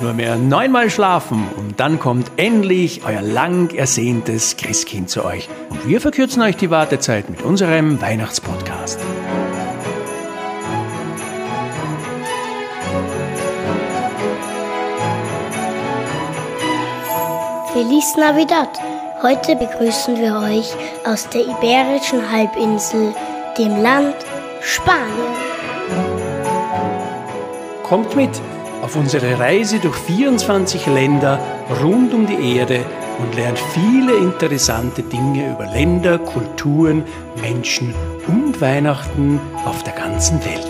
Nur mehr neunmal schlafen und dann kommt endlich euer lang ersehntes Christkind zu euch. Und wir verkürzen euch die Wartezeit mit unserem Weihnachtspodcast. Feliz Navidad! Heute begrüßen wir euch aus der Iberischen Halbinsel, dem Land Spanien. Kommt mit auf unsere Reise durch 24 Länder rund um die Erde und lernt viele interessante Dinge über Länder, Kulturen, Menschen und Weihnachten auf der ganzen Welt.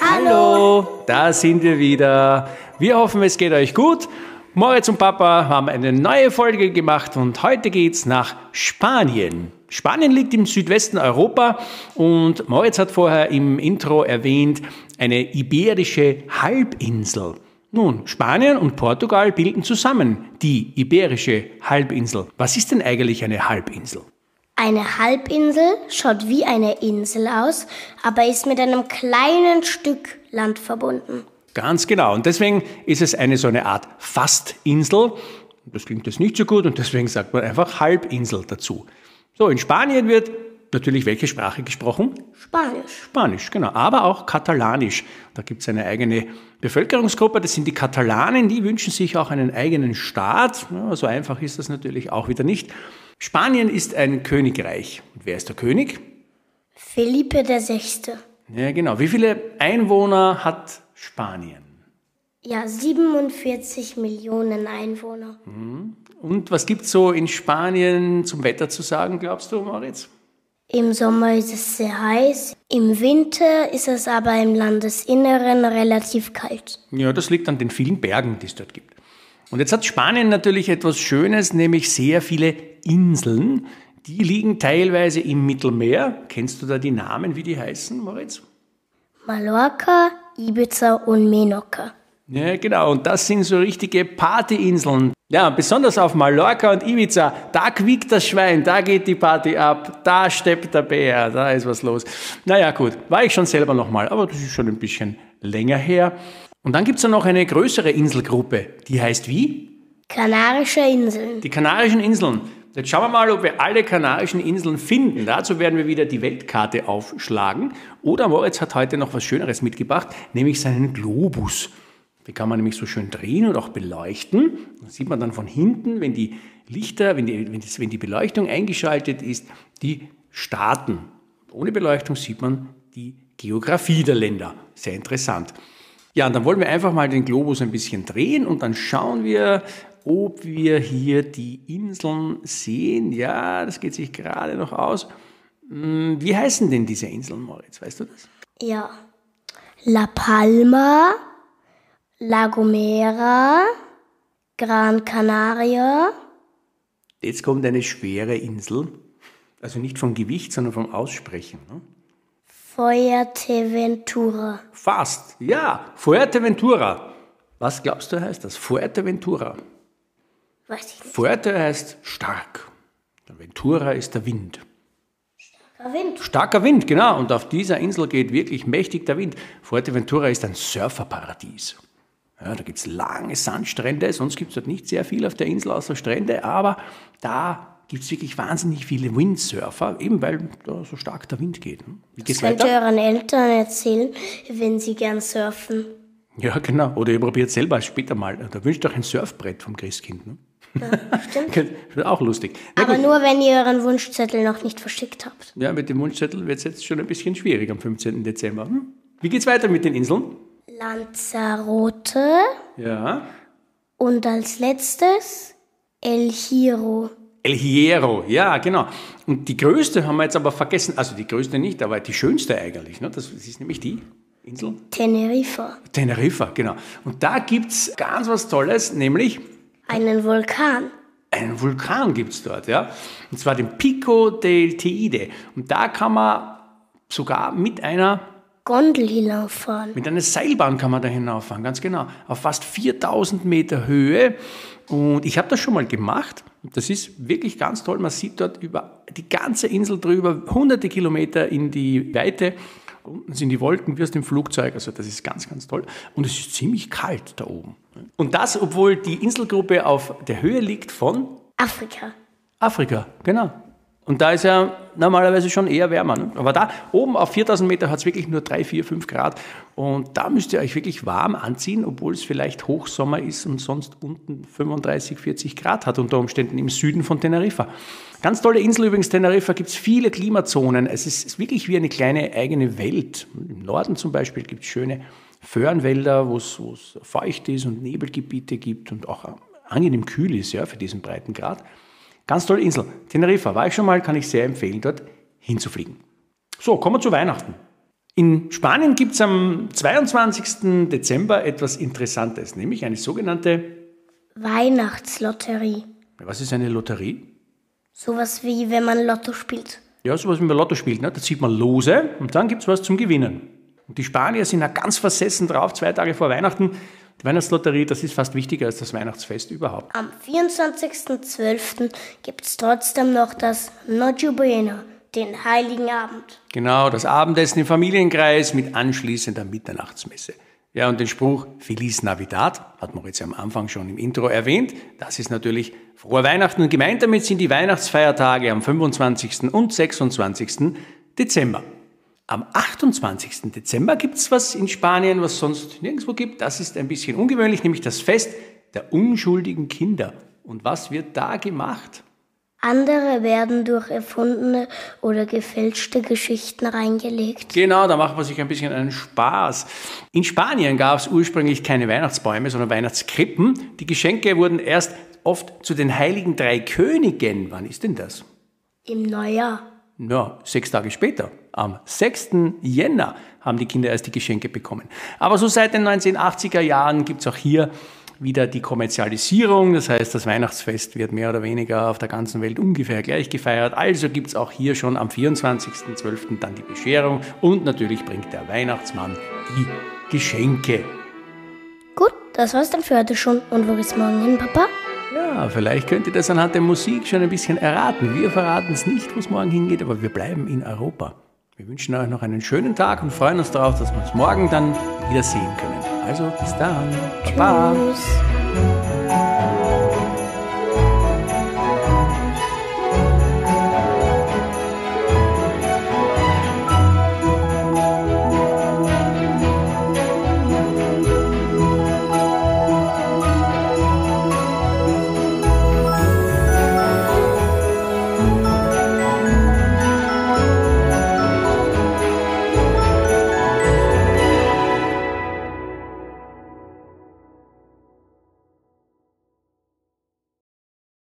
Hallo, da sind wir wieder. Wir hoffen, es geht euch gut. Moritz und Papa haben eine neue Folge gemacht und heute geht's nach Spanien. Spanien liegt im Südwesten Europa und Moritz hat vorher im Intro erwähnt, eine iberische Halbinsel. Nun, Spanien und Portugal bilden zusammen die iberische Halbinsel. Was ist denn eigentlich eine Halbinsel? Eine Halbinsel schaut wie eine Insel aus, aber ist mit einem kleinen Stück Land verbunden. Ganz genau. Und deswegen ist es eine so eine Art Fastinsel. Das klingt jetzt nicht so gut und deswegen sagt man einfach Halbinsel dazu. So, in Spanien wird natürlich welche Sprache gesprochen? Spanisch. Spanisch, genau. Aber auch Katalanisch. Da gibt es eine eigene Bevölkerungsgruppe. Das sind die Katalanen. Die wünschen sich auch einen eigenen Staat. Ja, so einfach ist das natürlich auch wieder nicht. Spanien ist ein Königreich. Und wer ist der König? Felipe VI. Ja, genau. Wie viele Einwohner hat Spanien? Ja, 47 Millionen Einwohner. Und was gibt es so in Spanien zum Wetter zu sagen, glaubst du, Moritz? Im Sommer ist es sehr heiß, im Winter ist es aber im Landesinneren relativ kalt. Ja, das liegt an den vielen Bergen, die es dort gibt. Und jetzt hat Spanien natürlich etwas Schönes, nämlich sehr viele Inseln. Die liegen teilweise im Mittelmeer. Kennst du da die Namen, wie die heißen, Moritz? Mallorca, Ibiza und Menorca. Ja, genau. Und das sind so richtige Partyinseln. Ja, besonders auf Mallorca und Ibiza, da quiekt das Schwein, da geht die Party ab, da steppt der Bär, da ist was los. Naja, gut, war ich schon selber nochmal, aber das ist schon ein bisschen länger her. Und dann gibt's da noch eine größere Inselgruppe, die heißt wie? Kanarische Inseln. Die Kanarischen Inseln. Jetzt schauen wir mal, ob wir alle Kanarischen Inseln finden. Dazu werden wir wieder die Weltkarte aufschlagen. Oder Moritz hat heute noch was Schöneres mitgebracht, nämlich seinen Globus. Den kann man nämlich so schön drehen und auch beleuchten. Das sieht man dann von hinten, wenn die Lichter, wenn die, wenn, das, wenn die Beleuchtung eingeschaltet ist, die Staaten. Ohne Beleuchtung sieht man die Geografie der Länder. Sehr interessant. Ja, und dann wollen wir einfach mal den Globus ein bisschen drehen und dann schauen wir, ob wir hier die Inseln sehen. Ja, das geht sich gerade noch aus. Hm, Wie heißen denn diese Inseln, Moritz? Weißt du das? Ja. La Palma, La Gomera, Gran Canaria, Jetzt kommt eine schwere Insel. Also nicht vom Gewicht, sondern vom Aussprechen. Ne? Fuerteventura. Fast, ja. Fuerteventura. Was glaubst du heißt das? Fuerteventura. Weiß ich nicht. Fuerte heißt stark. Ventura ist der Wind. Wind. Starker Wind, genau. Und auf dieser Insel geht wirklich mächtig der Wind. Fuerteventura ist ein Surferparadies. Ja, da gibt es lange Sandstrände, sonst gibt es dort nicht sehr viel auf der Insel außer Strände, aber da gibt es wirklich wahnsinnig viele Windsurfer, eben weil da so stark der Wind geht. ne? Wie geht's Das könnt ihr euren Eltern erzählen, wenn sie gern surfen. Ja, genau. Oder ihr probiert selber später mal. Da wünscht euch ein Surfbrett vom Christkind. Ne? Stimmt. Das wird auch lustig. Na Aber gut. nur, wenn ihr euren Wunschzettel noch nicht verschickt habt. Ja, mit dem Wunschzettel wird es jetzt schon ein bisschen schwierig am 15. Dezember. Hm? Wie geht's weiter mit den Inseln? Lanzarote Ja. und als letztes El Hierro. El Hierro, ja, genau. Und die größte haben wir jetzt aber vergessen. Also die größte nicht, aber die schönste eigentlich. Ne? Das ist nämlich die Insel Teneriffa. Teneriffa, genau. Und da gibt's ganz was Tolles, nämlich Einen Vulkan. einen Vulkan gibt's dort, ja. Und zwar den Pico del Teide. Und da kann man sogar mit einer Gondel hinauffahren. Mit einer Seilbahn kann man da hinauffahren, ganz genau. Auf fast 4000 Meter Höhe. Und ich habe das schon mal gemacht. Das ist wirklich ganz toll. Man sieht dort über die ganze Insel drüber, hunderte Kilometer in die Weite. Unten sind die Wolken wie aus dem Flugzeug. Also das ist ganz, ganz toll. Und es ist ziemlich kalt da oben. Und das, obwohl die Inselgruppe auf der Höhe liegt von Afrika. Afrika, genau. Und da ist ja normalerweise schon eher wärmer. Ne? Aber da oben auf 4000 Meter hat es wirklich nur 3, 4, 5 Grad. Und da müsst ihr euch wirklich warm anziehen, obwohl es vielleicht Hochsommer ist und sonst unten 35, 40 Grad hat unter Umständen im Süden von Teneriffa. Ganz tolle Insel übrigens, Teneriffa gibt es viele Klimazonen. Es ist wirklich wie eine kleine eigene Welt. Im Norden zum Beispiel gibt es schöne Föhrenwälder, wo es feucht ist und Nebelgebiete gibt und auch angenehm kühl ist ja, für diesen breiten Grad. Ganz tolle Insel. Teneriffa war ich schon mal, kann ich sehr empfehlen, dort hinzufliegen. So, kommen wir zu Weihnachten. In Spanien gibt es am 22. Dezember etwas Interessantes, nämlich eine sogenannte Weihnachtslotterie. Was ist eine Lotterie? Sowas wie wenn man Lotto spielt. Ja, sowas wie man Lotto spielt. Ne? Da zieht man Lose und dann gibt es was zum Gewinnen. Und die Spanier sind ja ganz versessen drauf, zwei Tage vor Weihnachten. Weihnachtslotterie, das ist fast wichtiger als das Weihnachtsfest überhaupt. Am 24.12. gibt es trotzdem noch das Noche Buena, den Heiligen Abend. Genau, das Abendessen im Familienkreis mit anschließender Mitternachtsmesse. Ja, und den Spruch Feliz Navidad hat Moritz ja am Anfang schon im Intro erwähnt. Das ist natürlich frohe Weihnachten und gemeint damit sind die Weihnachtsfeiertage am 25. und 26. Dezember. Am 28. Dezember gibt es was in Spanien, was sonst nirgendwo gibt. Das ist ein bisschen ungewöhnlich, nämlich das Fest der unschuldigen Kinder. Und was wird da gemacht? Andere werden durch erfundene oder gefälschte Geschichten reingelegt. Genau, da macht man sich ein bisschen einen Spaß. In Spanien gab es ursprünglich keine Weihnachtsbäume, sondern Weihnachtskrippen. Die Geschenke wurden erst oft zu den heiligen drei Königen. Wann ist denn das? Im Neujahr. Ja, sechs Tage später. Am 6. Jänner haben die Kinder erst die Geschenke bekommen. Aber so seit den 1980er Jahren gibt es auch hier wieder die Kommerzialisierung. Das heißt, das Weihnachtsfest wird mehr oder weniger auf der ganzen Welt ungefähr gleich gefeiert. Also gibt es auch hier schon am 24.12. dann die Bescherung und natürlich bringt der Weihnachtsmann die Geschenke. Gut, das war's dann für heute schon. Und wo geht's morgen hin, Papa? Ja, vielleicht könnt ihr das anhand der Musik schon ein bisschen erraten. Wir verraten es nicht, wo es morgen hingeht, aber wir bleiben in Europa. Wir wünschen euch noch einen schönen Tag und freuen uns darauf, dass wir uns morgen dann wiedersehen können. Also bis dann. Baba. Tschüss.